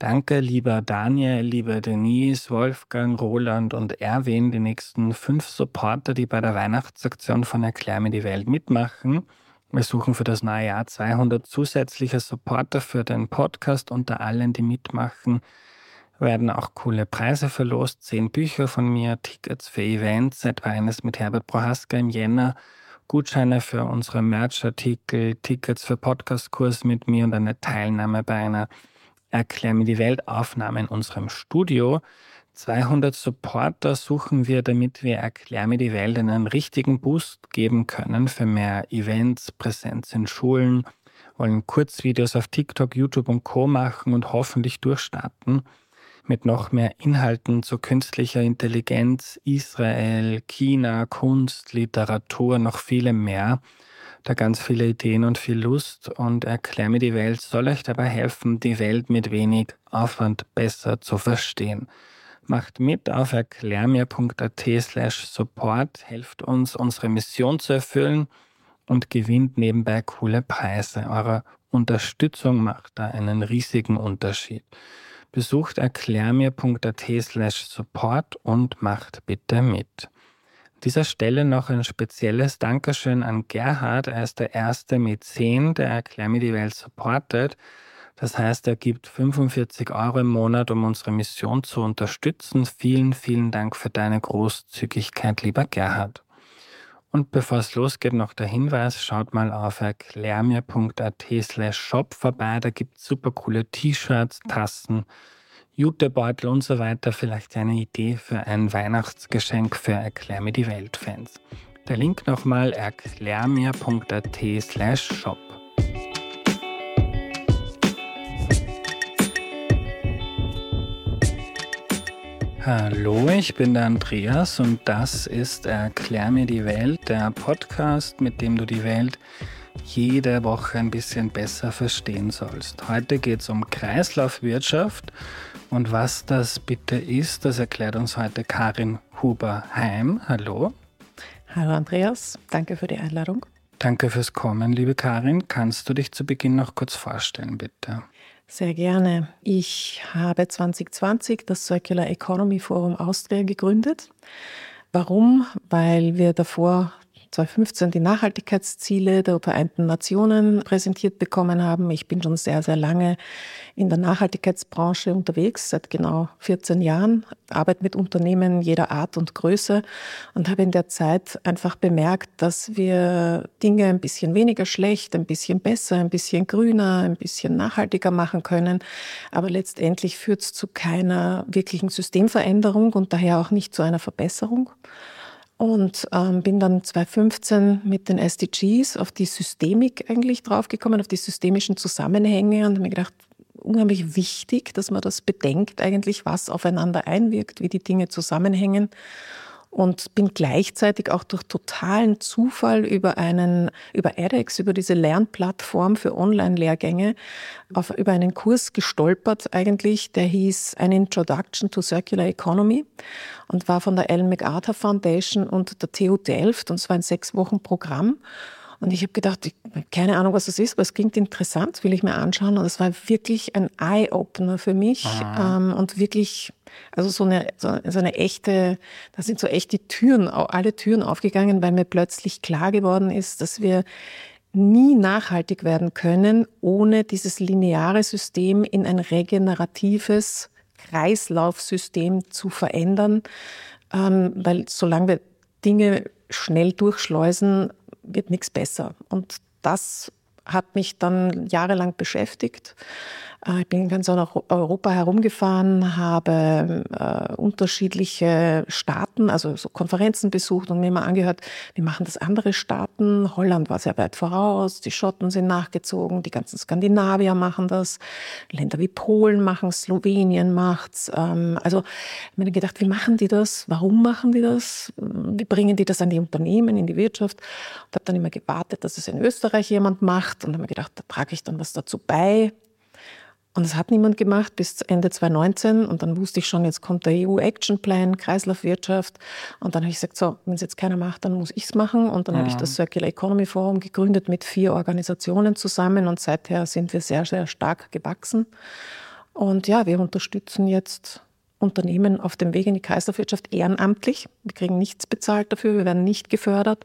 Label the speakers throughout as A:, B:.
A: Danke, lieber Daniel, lieber Denise, Wolfgang, Roland und Erwin, die nächsten fünf Supporter, die bei der Weihnachtsaktion von Erklär mir die Welt mitmachen. Wir suchen für das neue Jahr 200 zusätzliche Supporter für den Podcast. Unter allen, die mitmachen, werden auch coole Preise verlost. Zehn Bücher von mir, Tickets für Events, etwa eines mit Herbert Prohaska im Jänner, Gutscheine für unsere Merch-Artikel, Tickets für Podcastkurs mit mir und eine Teilnahme bei einer Erklär mir die Weltaufnahme in unserem Studio. 200 Supporter suchen wir, damit wir Erklär mir die Welt einen richtigen Boost geben können für mehr Events, Präsenz in Schulen, wollen Kurzvideos auf TikTok, YouTube und Co machen und hoffentlich durchstarten. Mit noch mehr Inhalten zu künstlicher Intelligenz, Israel, China, Kunst, Literatur, noch viele mehr da ganz viele Ideen und viel Lust und Erklär mir die Welt soll euch dabei helfen, die Welt mit wenig Aufwand besser zu verstehen. Macht mit auf erklärmir.at slash support, helft uns, unsere Mission zu erfüllen und gewinnt nebenbei coole Preise. Eure Unterstützung macht da einen riesigen Unterschied. Besucht erklärmir.at slash support und macht bitte mit dieser Stelle noch ein spezielles Dankeschön an Gerhard. Er ist der erste Mäzen, der Erklär mir die Welt supportet. Das heißt, er gibt 45 Euro im Monat, um unsere Mission zu unterstützen. Vielen, vielen Dank für deine Großzügigkeit, lieber Gerhard. Und bevor es losgeht, noch der Hinweis, schaut mal auf erklärmir.at slash shop vorbei. Da gibt es super coole T-Shirts, Tassen, Jutebeutel und so weiter vielleicht eine Idee für ein Weihnachtsgeschenk für Erklär mir die Welt-Fans. Der Link nochmal erklärmir.at slash shop. Hallo, ich bin der Andreas und das ist Erklär mir die Welt, der Podcast, mit dem du die Welt jede Woche ein bisschen besser verstehen sollst. Heute geht es um Kreislaufwirtschaft und was das bitte ist, das erklärt uns heute Karin Huber-Heim. Hallo.
B: Hallo Andreas, danke für die Einladung.
A: Danke fürs Kommen, liebe Karin. Kannst du dich zu Beginn noch kurz vorstellen, bitte?
B: Sehr gerne. Ich habe 2020 das Circular Economy Forum Austria gegründet. Warum? Weil wir davor 2015 die Nachhaltigkeitsziele der Vereinten Nationen präsentiert bekommen haben. Ich bin schon sehr, sehr lange in der Nachhaltigkeitsbranche unterwegs, seit genau 14 Jahren, arbeite mit Unternehmen jeder Art und Größe und habe in der Zeit einfach bemerkt, dass wir Dinge ein bisschen weniger schlecht, ein bisschen besser, ein bisschen grüner, ein bisschen nachhaltiger machen können. Aber letztendlich führt es zu keiner wirklichen Systemveränderung und daher auch nicht zu einer Verbesserung und ähm, bin dann 2015 mit den SDGs auf die Systemik eigentlich draufgekommen, auf die systemischen Zusammenhänge und habe mir gedacht, unheimlich wichtig, dass man das bedenkt eigentlich, was aufeinander einwirkt, wie die Dinge zusammenhängen und bin gleichzeitig auch durch totalen Zufall über einen, über edX, über diese Lernplattform für Online-Lehrgänge, über einen Kurs gestolpert eigentlich, der hieß An Introduction to Circular Economy und war von der Ellen MacArthur Foundation und der TU Delft und es war ein sechs Wochen Programm. Und ich habe gedacht, ich, keine Ahnung, was das ist, aber es klingt interessant, will ich mir anschauen. Und es war wirklich ein Eye-Opener für mich ähm, und wirklich, also so eine, so, so eine echte, da sind so echt die Türen, alle Türen aufgegangen, weil mir plötzlich klar geworden ist, dass wir nie nachhaltig werden können, ohne dieses lineare System in ein regeneratives Kreislaufsystem zu verändern, ähm, weil solange wir Dinge schnell durchschleusen, wird nichts besser. Und das hat mich dann jahrelang beschäftigt. Äh, ich bin ganz Europa herumgefahren, habe äh, unterschiedliche Staaten, also so Konferenzen besucht und mir mal angehört, wie machen das andere Staaten. Holland war sehr weit voraus, die Schotten sind nachgezogen, die ganzen Skandinavier machen das, Länder wie Polen machen Slowenien macht's. Ähm, also ich habe mir gedacht, wie machen die das? Warum machen die das? Wie bringen die das an die Unternehmen, in die Wirtschaft? Und habe dann immer gewartet, dass es in Österreich jemand macht und habe mir gedacht, da trage ich dann was dazu bei. Und das hat niemand gemacht bis Ende 2019. Und dann wusste ich schon, jetzt kommt der EU-Action-Plan, Kreislaufwirtschaft. Und dann habe ich gesagt, so, wenn es jetzt keiner macht, dann muss ich es machen. Und dann ja. habe ich das Circular Economy Forum gegründet mit vier Organisationen zusammen. Und seither sind wir sehr, sehr stark gewachsen. Und ja, wir unterstützen jetzt Unternehmen auf dem Weg in die Kreislaufwirtschaft ehrenamtlich. Wir kriegen nichts bezahlt dafür, wir werden nicht gefördert.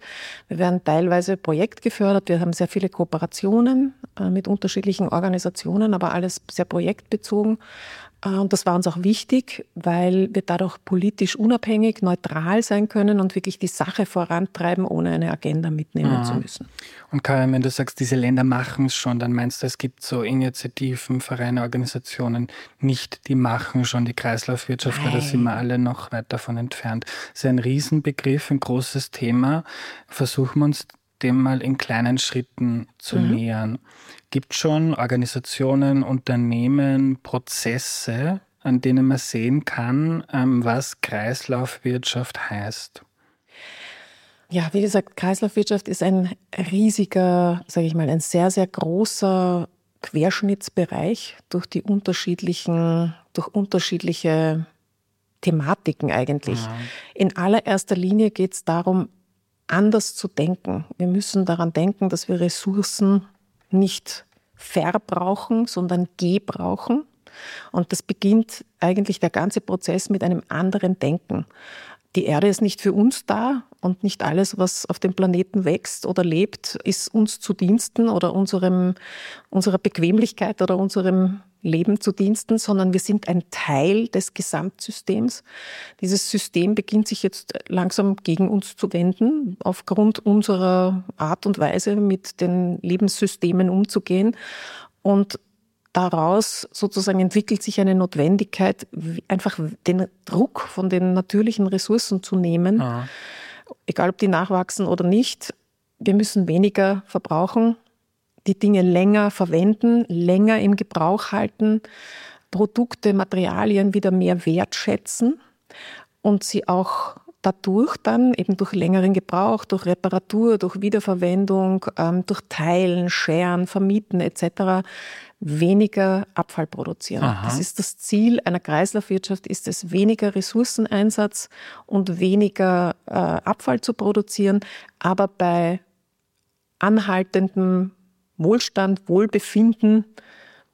B: Wir werden teilweise projektgefördert. Wir haben sehr viele Kooperationen äh, mit unterschiedlichen Organisationen, aber alles sehr projektbezogen. Äh, und das war uns auch wichtig, weil wir dadurch politisch unabhängig, neutral sein können und wirklich die Sache vorantreiben, ohne eine Agenda mitnehmen ja. zu müssen.
A: Und Karin, wenn du sagst, diese Länder machen es schon, dann meinst du, es gibt so Initiativen, Vereine, Organisationen nicht, die machen schon die Kreislaufwirtschaft, Nein. weil da sind wir alle noch weit davon entfernt. Das ist ein Riesenbegriff, ein großes Thema. Versuchen wir uns dem mal in kleinen Schritten zu mhm. nähern. Gibt schon Organisationen, Unternehmen, Prozesse, an denen man sehen kann, ähm, was Kreislaufwirtschaft heißt?
B: Ja, wie gesagt, Kreislaufwirtschaft ist ein riesiger, sage ich mal, ein sehr, sehr großer Querschnittsbereich durch die unterschiedlichen, durch unterschiedliche Thematiken eigentlich. Ja. In allererster Linie geht es darum, anders zu denken. Wir müssen daran denken, dass wir Ressourcen nicht verbrauchen, sondern gebrauchen. Und das beginnt eigentlich der ganze Prozess mit einem anderen Denken. Die Erde ist nicht für uns da und nicht alles, was auf dem Planeten wächst oder lebt, ist uns zu Diensten oder unserem, unserer Bequemlichkeit oder unserem Leben zu Diensten, sondern wir sind ein Teil des Gesamtsystems. Dieses System beginnt sich jetzt langsam gegen uns zu wenden, aufgrund unserer Art und Weise, mit den Lebenssystemen umzugehen. Und daraus sozusagen entwickelt sich eine Notwendigkeit, einfach den Druck von den natürlichen Ressourcen zu nehmen, Aha. egal ob die nachwachsen oder nicht. Wir müssen weniger verbrauchen, die Dinge länger verwenden, länger im Gebrauch halten, Produkte, Materialien wieder mehr wertschätzen und sie auch dadurch dann eben durch längeren Gebrauch, durch Reparatur, durch Wiederverwendung, ähm, durch Teilen, Scheren, Vermieten etc. weniger Abfall produzieren. Aha. Das ist das Ziel einer Kreislaufwirtschaft, ist es weniger Ressourceneinsatz und weniger äh, Abfall zu produzieren, aber bei anhaltendem Wohlstand, Wohlbefinden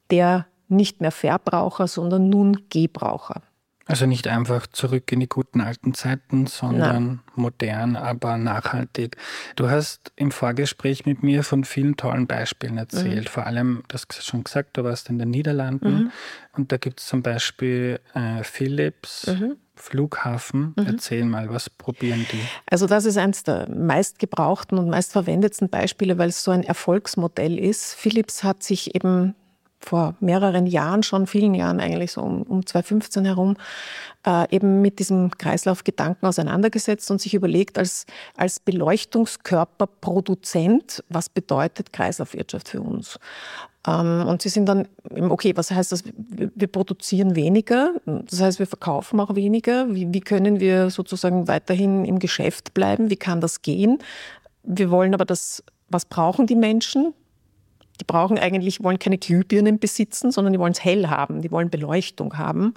B: der nicht mehr Verbraucher, sondern nun Gebraucher.
A: Also nicht einfach zurück in die guten alten Zeiten, sondern Nein. modern, aber nachhaltig. Du hast im Vorgespräch mit mir von vielen tollen Beispielen erzählt. Mhm. Vor allem, du hast schon gesagt, du warst in den Niederlanden mhm. und da gibt es zum Beispiel äh, Philips. Mhm. Flughafen. Mhm. Erzähl mal, was probieren die?
B: Also das ist eines der meistgebrauchten und meistverwendetsten Beispiele, weil es so ein Erfolgsmodell ist. Philips hat sich eben vor mehreren Jahren, schon vielen Jahren eigentlich so um, um 2015 herum, äh, eben mit diesem Kreislaufgedanken auseinandergesetzt und sich überlegt, als, als Beleuchtungskörperproduzent, was bedeutet Kreislaufwirtschaft für uns? Ähm, und sie sind dann, okay, was heißt das? Wir produzieren weniger, das heißt, wir verkaufen auch weniger. Wie, wie können wir sozusagen weiterhin im Geschäft bleiben? Wie kann das gehen? Wir wollen aber das, was brauchen die Menschen? Die brauchen eigentlich, wollen keine Glühbirnen besitzen, sondern die wollen es hell haben, die wollen Beleuchtung haben.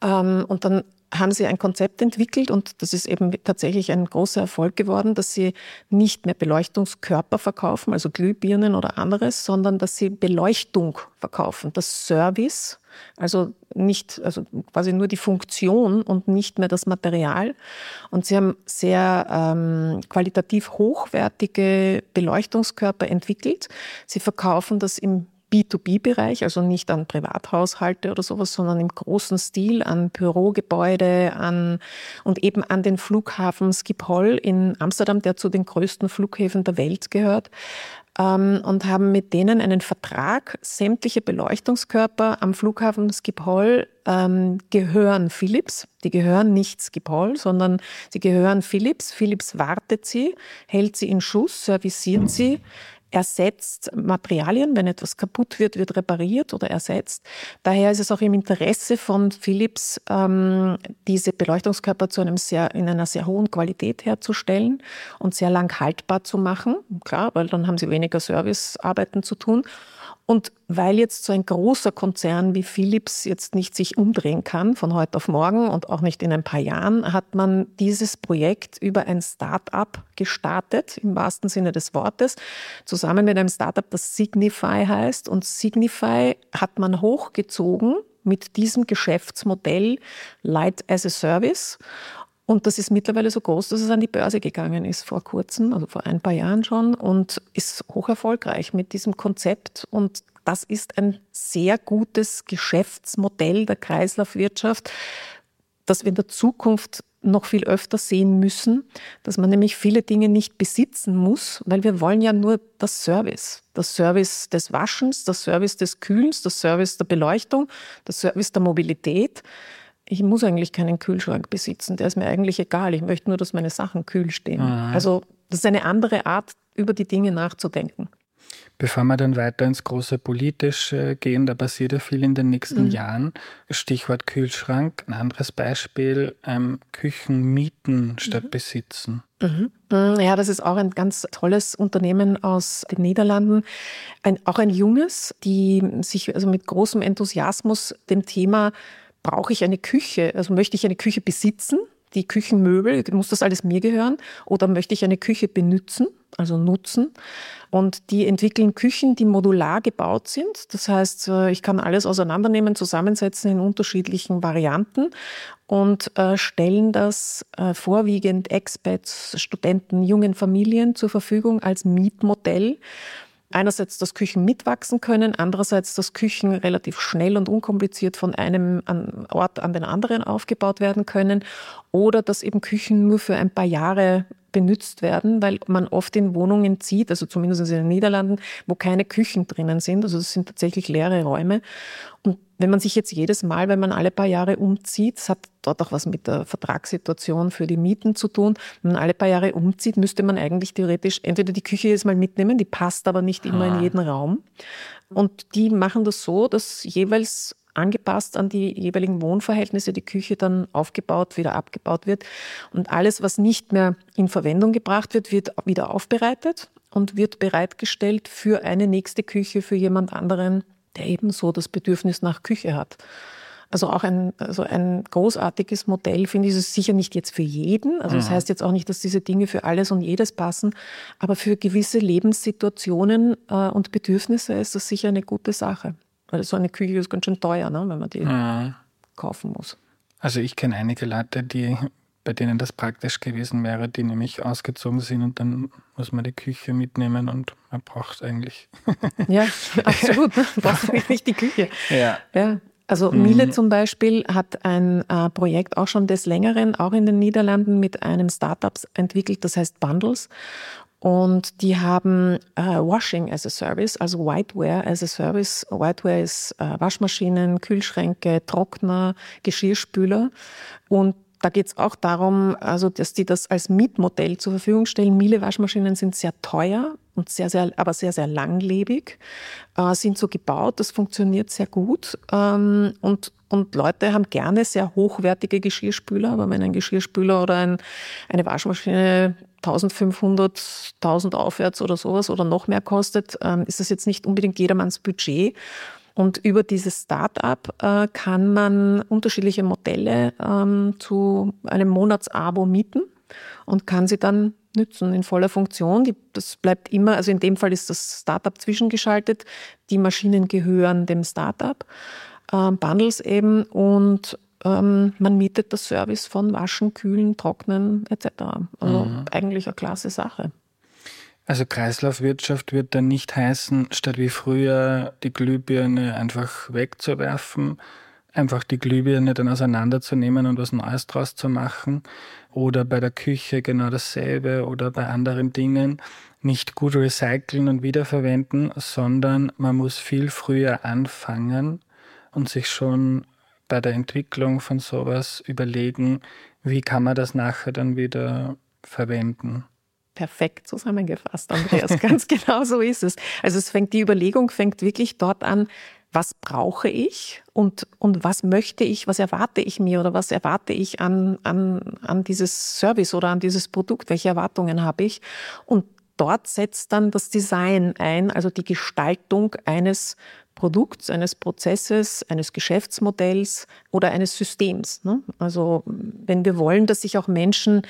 B: Ähm, und dann haben sie ein Konzept entwickelt und das ist eben tatsächlich ein großer Erfolg geworden, dass sie nicht mehr Beleuchtungskörper verkaufen, also Glühbirnen oder anderes, sondern dass sie Beleuchtung verkaufen. Das Service, also nicht, also quasi nur die Funktion und nicht mehr das Material. Und sie haben sehr ähm, qualitativ hochwertige Beleuchtungskörper entwickelt. Sie verkaufen das im B2B-Bereich, also nicht an Privathaushalte oder sowas, sondern im großen Stil an Bürogebäude, an und eben an den Flughafen Schiphol in Amsterdam, der zu den größten Flughäfen der Welt gehört, ähm, und haben mit denen einen Vertrag. Sämtliche Beleuchtungskörper am Flughafen Schiphol ähm, gehören Philips. Die gehören nicht Schiphol, sondern sie gehören Philips. Philips wartet sie, hält sie in Schuss, serviciert sie ersetzt Materialien. Wenn etwas kaputt wird, wird repariert oder ersetzt. Daher ist es auch im Interesse von Philips, ähm, diese Beleuchtungskörper zu einem sehr, in einer sehr hohen Qualität herzustellen und sehr lang haltbar zu machen. Klar, weil dann haben sie weniger Servicearbeiten zu tun. Und weil jetzt so ein großer Konzern wie Philips jetzt nicht sich umdrehen kann von heute auf morgen und auch nicht in ein paar Jahren, hat man dieses Projekt über ein Start-up gestartet, im wahrsten Sinne des Wortes, zusammen mit einem Start-up, das Signify heißt. Und Signify hat man hochgezogen mit diesem Geschäftsmodell Light as a Service. Und das ist mittlerweile so groß, dass es an die Börse gegangen ist vor kurzem, also vor ein paar Jahren schon, und ist hoch erfolgreich mit diesem Konzept. Und das ist ein sehr gutes Geschäftsmodell der Kreislaufwirtschaft, das wir in der Zukunft noch viel öfter sehen müssen, dass man nämlich viele Dinge nicht besitzen muss, weil wir wollen ja nur das Service. Das Service des Waschens, das Service des Kühlens, das Service der Beleuchtung, das Service der Mobilität. Ich muss eigentlich keinen Kühlschrank besitzen, der ist mir eigentlich egal. Ich möchte nur, dass meine Sachen kühl stehen. Mhm. Also das ist eine andere Art, über die Dinge nachzudenken.
A: Bevor wir dann weiter ins große Politische gehen, da passiert ja viel in den nächsten mhm. Jahren. Stichwort Kühlschrank. Ein anderes Beispiel, ähm, Küchen mieten statt mhm. besitzen.
B: Mhm. mhm. Ja, das ist auch ein ganz tolles Unternehmen aus den Niederlanden. Ein, auch ein junges, die sich also mit großem Enthusiasmus dem Thema, brauche ich eine Küche, also möchte ich eine Küche besitzen? die Küchenmöbel, muss das alles mir gehören oder möchte ich eine Küche benutzen, also nutzen? Und die entwickeln Küchen, die modular gebaut sind. Das heißt, äh, ich kann alles auseinandernehmen, zusammensetzen in unterschiedlichen Varianten und äh, stellen das äh, vorwiegend Expats, Studenten, jungen Familien zur Verfügung als Mietmodell einerseits, dass Küchen mitwachsen können, andererseits, dass Küchen relativ schnell und unkompliziert von einem Ort an den anderen aufgebaut werden können oder dass eben Küchen nur für ein paar Jahre benutzt werden, weil man oft in Wohnungen zieht, also zumindest in den Niederlanden, wo keine Küchen drinnen sind. Also es sind tatsächlich leere Räume. Und wenn man sich jetzt jedes Mal, wenn man alle paar Jahre umzieht, das hat dort auch was mit der Vertragssituation für die Mieten zu tun, wenn man alle paar Jahre umzieht, müsste man eigentlich theoretisch entweder die Küche jedes Mal mitnehmen, die passt aber nicht immer in ah. jeden Raum. Und die machen das so, dass jeweils angepasst an die jeweiligen Wohnverhältnisse die Küche dann aufgebaut, wieder abgebaut wird. Und alles, was nicht mehr in Verwendung gebracht wird, wird wieder aufbereitet und wird bereitgestellt für eine nächste Küche für jemand anderen, der ebenso das Bedürfnis nach Küche hat. Also auch ein, also ein großartiges Modell, finde ich, ist es sicher nicht jetzt für jeden. Also das mhm. heißt jetzt auch nicht, dass diese Dinge für alles und jedes passen, aber für gewisse Lebenssituationen äh, und Bedürfnisse ist das sicher eine gute Sache. Weil so eine Küche ist ganz schön teuer, ne, wenn man die mhm. kaufen muss.
A: Also ich kenne einige Leute, die, bei denen das praktisch gewesen wäre, die nämlich ausgezogen sind und dann muss man die Küche mitnehmen und man braucht eigentlich.
B: ja, absolut. Braucht nicht die Küche.
A: Ja.
B: ja. Also mhm. Miele zum Beispiel hat ein äh, Projekt auch schon des Längeren, auch in den Niederlanden, mit einem Startup entwickelt, das heißt Bundles. Und die haben äh, Washing as a Service, also Whiteware as a Service. Whiteware ist äh, Waschmaschinen, Kühlschränke, Trockner, Geschirrspüler. Und da geht es auch darum, also dass die das als Mietmodell zur Verfügung stellen. Miele Waschmaschinen sind sehr teuer und sehr, sehr, aber sehr, sehr langlebig, äh, sind so gebaut, das funktioniert sehr gut. Ähm, und, und Leute haben gerne sehr hochwertige Geschirrspüler, aber wenn ein Geschirrspüler oder ein, eine Waschmaschine 1500, 1000 aufwärts oder sowas oder noch mehr kostet, ähm, ist das jetzt nicht unbedingt jedermanns Budget. Und über dieses Start-up äh, kann man unterschiedliche Modelle ähm, zu einem Monatsabo mieten und kann sie dann nützen in voller Funktion. Das bleibt immer, also in dem Fall ist das Startup zwischengeschaltet. Die Maschinen gehören dem Startup, äh, Bundles eben und ähm, man mietet das Service von Waschen, Kühlen, Trocknen etc. Also mhm. eigentlich eine klasse Sache.
A: Also Kreislaufwirtschaft wird dann nicht heißen, statt wie früher die Glühbirne einfach wegzuwerfen, einfach die Glühbirne dann auseinanderzunehmen und was Neues draus zu machen. Oder bei der Küche genau dasselbe oder bei anderen Dingen nicht gut recyceln und wiederverwenden, sondern man muss viel früher anfangen und sich schon bei der Entwicklung von sowas überlegen, wie kann man das nachher dann wieder verwenden.
B: Perfekt zusammengefasst, Andreas. Ganz genau so ist es. Also es fängt, die Überlegung fängt wirklich dort an, was brauche ich und, und was möchte ich, was erwarte ich mir oder was erwarte ich an, an, an dieses Service oder an dieses Produkt, welche Erwartungen habe ich. Und dort setzt dann das Design ein, also die Gestaltung eines Produkts, eines Prozesses, eines Geschäftsmodells oder eines Systems. Ne? Also wenn wir wollen, dass sich auch Menschen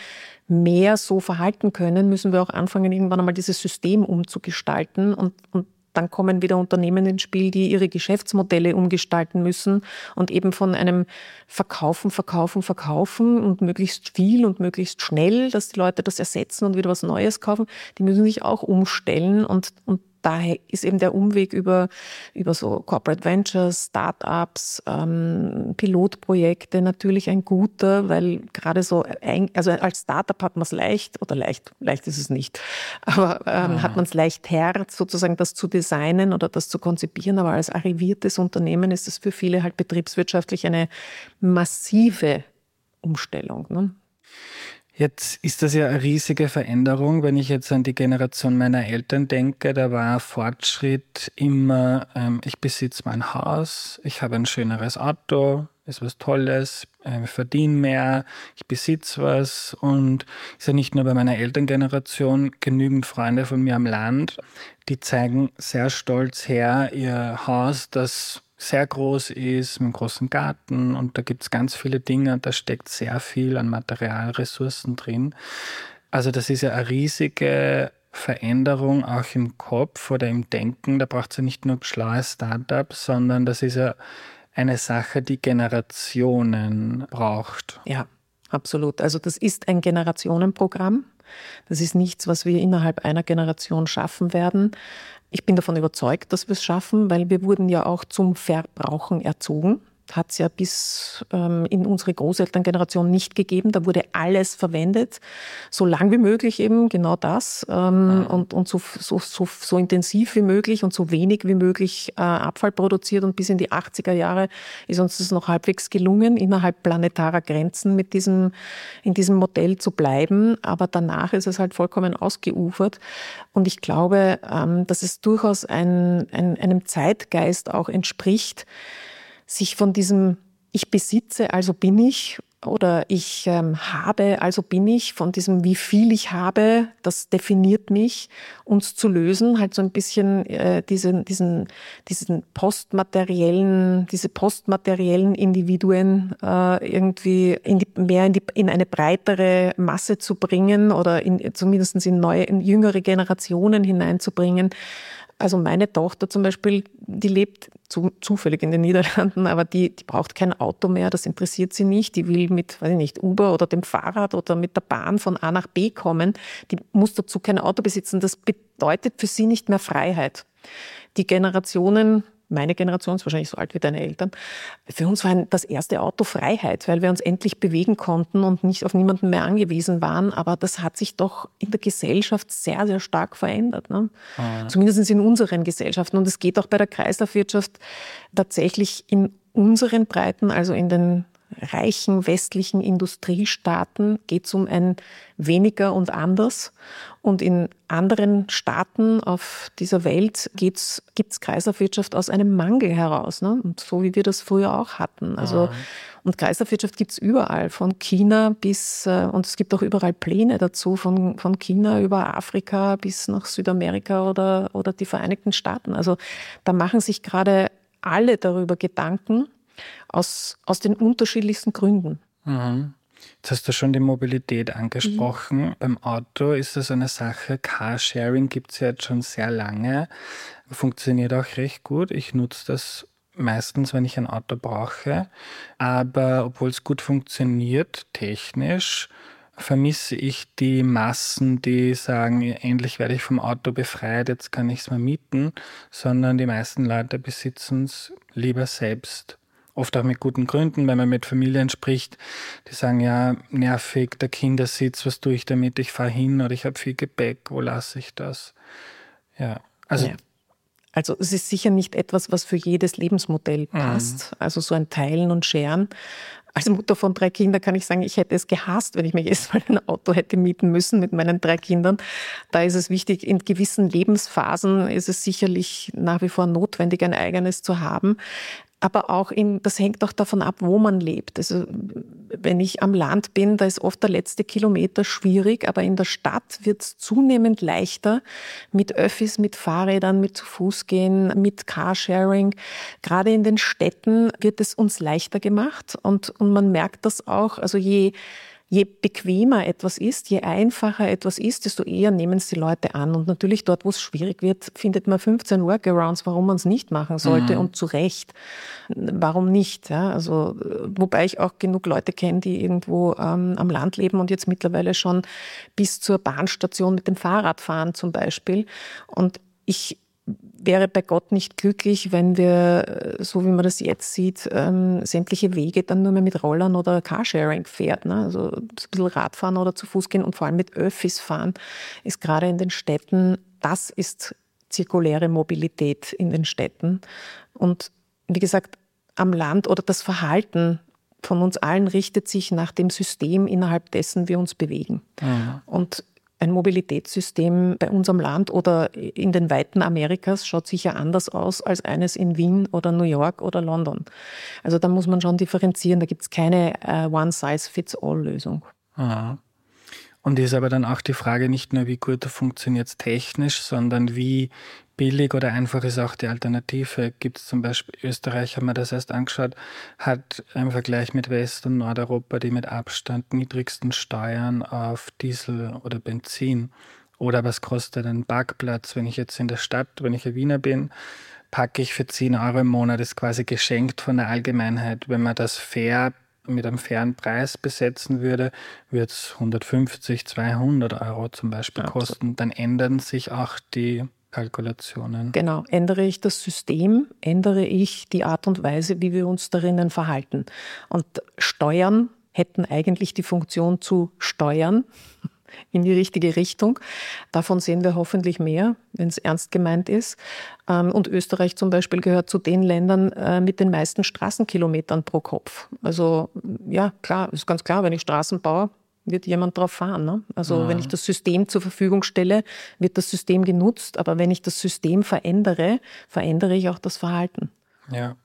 B: mehr so verhalten können, müssen wir auch anfangen, irgendwann einmal dieses System umzugestalten. Und, und dann kommen wieder Unternehmen ins Spiel, die ihre Geschäftsmodelle umgestalten müssen und eben von einem Verkaufen, Verkaufen, Verkaufen und möglichst viel und möglichst schnell, dass die Leute das ersetzen und wieder was Neues kaufen, die müssen sich auch umstellen und, und daher ist eben der Umweg über, über so Corporate Ventures, Startups, ähm, Pilotprojekte natürlich ein guter, weil gerade so, ein, also als Startup hat man es leicht, oder leicht, leicht ist es nicht, aber ähm, mhm. hat man es leicht Herz, sozusagen das zu designen oder das zu konzipieren, aber als arriviertes Unternehmen ist es für viele halt betriebswirtschaftlich eine massive Umstellung. Ne?
A: Jetzt ist das ja eine riesige Veränderung. Wenn ich jetzt an die Generation meiner Eltern denke, da war Fortschritt immer, ähm, ich besitze mein Haus, ich habe ein schöneres Auto, ist was Tolles, äh, verdiene mehr, ich besitze was und ist ja nicht nur bei meiner Elterngeneration genügend Freunde von mir am Land, die zeigen sehr stolz her ihr Haus, das sehr groß ist, mit einem großen Garten und da gibt es ganz viele Dinge da steckt sehr viel an Materialressourcen drin. Also das ist ja eine riesige Veränderung auch im Kopf oder im Denken. Da braucht es ja nicht nur schlaue Startups, sondern das ist ja eine Sache, die Generationen braucht.
B: Ja, absolut. Also das ist ein Generationenprogramm. Das ist nichts, was wir innerhalb einer Generation schaffen werden. Ich bin davon überzeugt, dass wir es schaffen, weil wir wurden ja auch zum Verbrauchen erzogen hat es ja bis ähm, in unsere Großelterngeneration nicht gegeben. Da wurde alles verwendet, so lang wie möglich eben, genau das. Ähm, mhm. und und so, so, so, so intensiv wie möglich und so wenig wie möglich äh, Abfall produziert. Und bis in die 80er Jahre ist uns das noch halbwegs gelungen, innerhalb planetarer Grenzen mit diesem, in diesem Modell zu bleiben. Aber danach ist es halt vollkommen ausgeufert. Und ich glaube, ähm, dass es durchaus ein, ein, einem Zeitgeist auch entspricht, sich von diesem Ich besitze, also bin ich oder ich ähm, habe, also bin ich, von diesem wie viel ich habe, das definiert mich, uns zu lösen, halt so ein bisschen äh, diesen, diesen, diesen postmateriellen, diese postmateriellen Individuen äh, irgendwie in die, mehr in, die, in eine breitere Masse zu bringen oder in, zumindest in neue, in jüngere Generationen hineinzubringen. Also meine Tochter zum Beispiel, die lebt zu, zufällig in den Niederlanden, aber die, die braucht kein Auto mehr, das interessiert sie nicht. Die will mit, weiß ich nicht, Uber oder dem Fahrrad oder mit der Bahn von A nach B kommen. Die muss dazu kein Auto besitzen. Das bedeutet für sie nicht mehr Freiheit. Die Generationen meine Generation ist wahrscheinlich so alt wie deine Eltern, für uns war das erste Auto Freiheit, weil wir uns endlich bewegen konnten und nicht auf niemanden mehr angewiesen waren. Aber das hat sich doch in der Gesellschaft sehr, sehr stark verändert. Ne? Ah. Zumindest in unseren Gesellschaften. Und es geht auch bei der Kreislaufwirtschaft tatsächlich in unseren Breiten, also in den reichen westlichen Industriestaaten geht es um ein weniger und anders. Und in anderen Staaten auf dieser Welt gibt es Kreislaufwirtschaft aus einem Mangel heraus. Ne? Und so wie wir das früher auch hatten. Also, ah. Und Kreislaufwirtschaft gibt es überall, von China bis, äh, und es gibt auch überall Pläne dazu, von, von China über Afrika bis nach Südamerika oder, oder die Vereinigten Staaten. Also da machen sich gerade alle darüber Gedanken, aus, aus den unterschiedlichsten Gründen.
A: Mhm. Jetzt hast du schon die Mobilität angesprochen. Mhm. Beim Auto ist das eine Sache. Carsharing gibt es ja jetzt schon sehr lange. Funktioniert auch recht gut. Ich nutze das meistens, wenn ich ein Auto brauche. Aber obwohl es gut funktioniert, technisch, vermisse ich die Massen, die sagen, endlich werde ich vom Auto befreit, jetzt kann ich es mal mieten, sondern die meisten Leute besitzen es lieber selbst oft auch mit guten Gründen, wenn man mit Familien spricht, die sagen, ja, nervig, der Kindersitz, was tue ich damit? Ich fahre hin oder ich habe viel Gepäck, wo lasse ich das? Ja, also. Ja.
B: Also es ist sicher nicht etwas, was für jedes Lebensmodell mhm. passt. Mhm. Also so ein Teilen und Scheren. Als Mutter von drei Kindern kann ich sagen, ich hätte es gehasst, wenn ich mir jedes Mal ein Auto hätte mieten müssen mit meinen drei Kindern. Da ist es wichtig, in gewissen Lebensphasen ist es sicherlich nach wie vor notwendig, ein eigenes zu haben aber auch in, das hängt auch davon ab, wo man lebt. Also wenn ich am Land bin, da ist oft der letzte Kilometer schwierig, aber in der Stadt wird es zunehmend leichter mit Öffis, mit Fahrrädern, mit zu Fuß gehen, mit Carsharing. Gerade in den Städten wird es uns leichter gemacht und, und man merkt das auch. Also je je bequemer etwas ist, je einfacher etwas ist, desto eher nehmen es die Leute an. Und natürlich dort, wo es schwierig wird, findet man 15 Workarounds, warum man es nicht machen sollte mhm. und zu Recht. Warum nicht? Ja, also, wobei ich auch genug Leute kenne, die irgendwo ähm, am Land leben und jetzt mittlerweile schon bis zur Bahnstation mit dem Fahrrad fahren zum Beispiel. Und ich wäre bei Gott nicht glücklich, wenn wir, so wie man das jetzt sieht, ähm, sämtliche Wege dann nur mehr mit Rollern oder Carsharing fährt. Ne? Also ein bisschen Radfahren oder zu Fuß gehen und vor allem mit Öffis fahren ist gerade in den Städten, das ist zirkuläre Mobilität in den Städten. Und wie gesagt, am Land oder das Verhalten von uns allen richtet sich nach dem System, innerhalb dessen wir uns bewegen. Mhm. Und ein Mobilitätssystem bei unserem Land oder in den Weiten Amerikas schaut sicher anders aus als eines in Wien oder New York oder London. Also da muss man schon differenzieren. Da gibt es keine uh, One-Size-Fits-All-Lösung.
A: Und ist aber dann auch die Frage nicht nur, wie gut funktioniert es technisch, sondern wie billig oder einfach ist auch die Alternative. Gibt es zum Beispiel, Österreich haben wir das erst angeschaut, hat im Vergleich mit West- und Nordeuropa die mit Abstand niedrigsten Steuern auf Diesel oder Benzin. Oder was kostet ein Parkplatz, wenn ich jetzt in der Stadt, wenn ich ein Wiener bin, packe ich für 10 Euro im Monat, ist quasi geschenkt von der Allgemeinheit. Wenn man das fair mit einem fairen Preis besetzen würde, würde es 150, 200 Euro zum Beispiel kosten. Dann ändern sich auch die Kalkulationen.
B: Genau. Ändere ich das System, ändere ich die Art und Weise, wie wir uns darinnen verhalten. Und Steuern hätten eigentlich die Funktion zu steuern in die richtige Richtung. Davon sehen wir hoffentlich mehr, wenn es ernst gemeint ist. Ähm, und Österreich zum Beispiel gehört zu den Ländern äh, mit den meisten Straßenkilometern pro Kopf. Also ja, klar, ist ganz klar, wenn ich Straßen baue, wird jemand drauf fahren. Ne? Also mhm. wenn ich das System zur Verfügung stelle, wird das System genutzt. Aber wenn ich das System verändere, verändere ich auch das Verhalten.
A: Ja.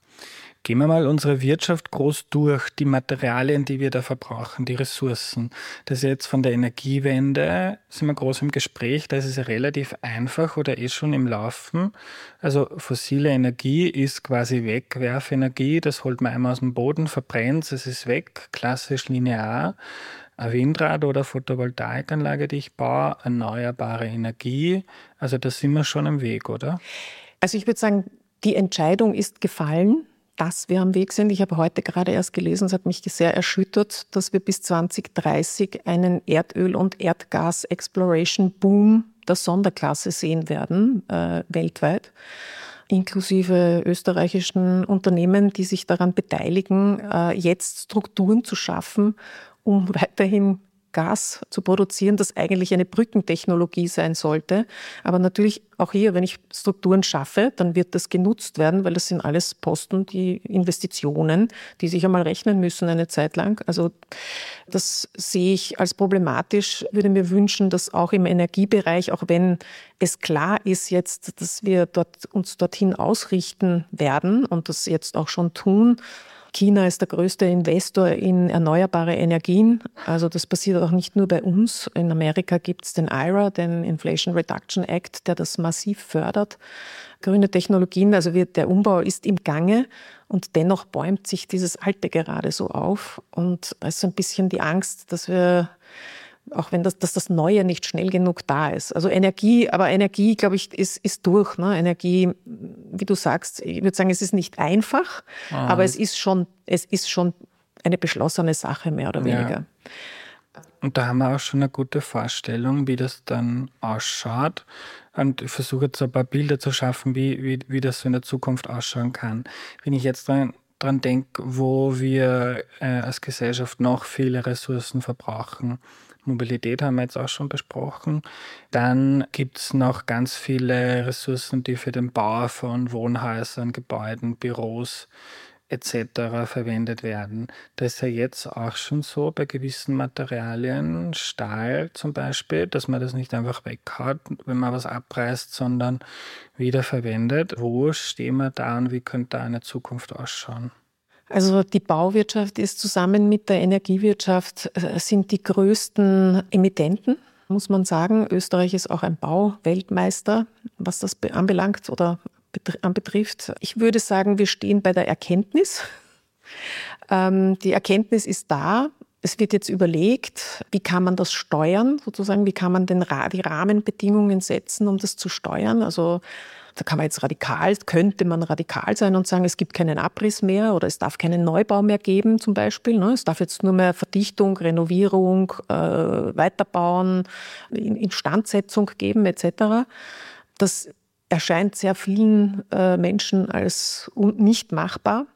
A: Gehen wir mal unsere Wirtschaft groß durch, die Materialien, die wir da verbrauchen, die Ressourcen. Das ist jetzt von der Energiewende, sind wir groß im Gespräch, da ist es relativ einfach oder eh schon im Laufen. Also fossile Energie ist quasi Wegwerfenergie, das holt man einmal aus dem Boden, verbrennt es, ist weg, klassisch linear ein Windrad oder Photovoltaikanlage, die ich baue, erneuerbare Energie. Also da sind wir schon am Weg, oder?
B: Also ich würde sagen, die Entscheidung ist gefallen, dass wir am Weg sind. Ich habe heute gerade erst gelesen, es hat mich sehr erschüttert, dass wir bis 2030 einen Erdöl- und Erdgas-Exploration-Boom der Sonderklasse sehen werden, äh, weltweit inklusive österreichischen Unternehmen, die sich daran beteiligen, äh, jetzt Strukturen zu schaffen, um weiterhin Gas zu produzieren, das eigentlich eine Brückentechnologie sein sollte. Aber natürlich auch hier, wenn ich Strukturen schaffe, dann wird das genutzt werden, weil das sind alles Posten, die Investitionen, die sich einmal rechnen müssen eine Zeit lang. Also das sehe ich als problematisch, würde mir wünschen, dass auch im Energiebereich, auch wenn es klar ist jetzt, dass wir dort, uns dorthin ausrichten werden und das jetzt auch schon tun, China ist der größte Investor in erneuerbare Energien. Also das passiert auch nicht nur bei uns. In Amerika gibt es den IRA, den Inflation Reduction Act, der das massiv fördert. Grüne Technologien, also wird, der Umbau ist im Gange und dennoch bäumt sich dieses Alte gerade so auf. Und da ist so ein bisschen die Angst, dass wir auch wenn das, dass das Neue nicht schnell genug da ist. Also Energie, aber Energie, glaube ich, ist, ist durch. Ne? Energie, wie du sagst, ich würde sagen, es ist nicht einfach, ah. aber es ist schon, es ist schon eine beschlossene Sache, mehr oder weniger. Ja.
A: Und da haben wir auch schon eine gute Vorstellung, wie das dann ausschaut. Und ich versuche jetzt ein paar Bilder zu schaffen, wie, wie, wie das so in der Zukunft ausschauen kann. Wenn ich jetzt dran, dran denke, wo wir äh, als Gesellschaft noch viele Ressourcen verbrauchen, Mobilität haben wir jetzt auch schon besprochen. Dann gibt es noch ganz viele Ressourcen, die für den Bau von Wohnhäusern, Gebäuden, Büros etc. verwendet werden. Das ist ja jetzt auch schon so bei gewissen Materialien, Stahl zum Beispiel, dass man das nicht einfach weghaut, wenn man was abreißt, sondern wiederverwendet. Wo stehen wir da und wie könnte da eine Zukunft ausschauen?
B: Also die Bauwirtschaft ist zusammen mit der Energiewirtschaft äh, sind die größten Emittenten, muss man sagen. Österreich ist auch ein Bauweltmeister, was das anbelangt oder anbetrifft. Ich würde sagen, wir stehen bei der Erkenntnis. Ähm, die Erkenntnis ist da. es wird jetzt überlegt, wie kann man das steuern, sozusagen, wie kann man den, die Rahmenbedingungen setzen, um das zu steuern. Also da kann man jetzt radikal, könnte man radikal sein und sagen, es gibt keinen Abriss mehr oder es darf keinen Neubau mehr geben zum Beispiel. Ne? Es darf jetzt nur mehr Verdichtung, Renovierung, äh, Weiterbauen, Instandsetzung geben etc. Das erscheint sehr vielen äh, Menschen als nicht machbar.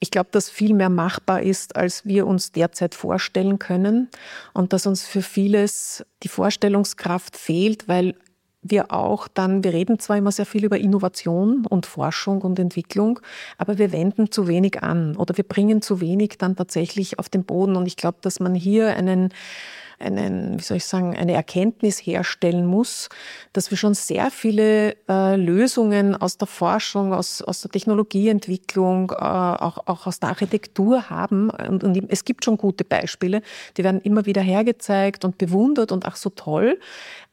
B: Ich glaube, dass viel mehr machbar ist, als wir uns derzeit vorstellen können und dass uns für vieles die Vorstellungskraft fehlt, weil wir auch dann, wir reden zwar immer sehr viel über Innovation und Forschung und Entwicklung, aber wir wenden zu wenig an oder wir bringen zu wenig dann tatsächlich auf den Boden. Und ich glaube, dass man hier einen einen, wie soll ich sagen, eine Erkenntnis herstellen muss, dass wir schon sehr viele äh, Lösungen aus der Forschung, aus, aus der Technologieentwicklung, äh, auch, auch aus der Architektur haben. Und, und es gibt schon gute Beispiele, die werden immer wieder hergezeigt und bewundert und ach so toll.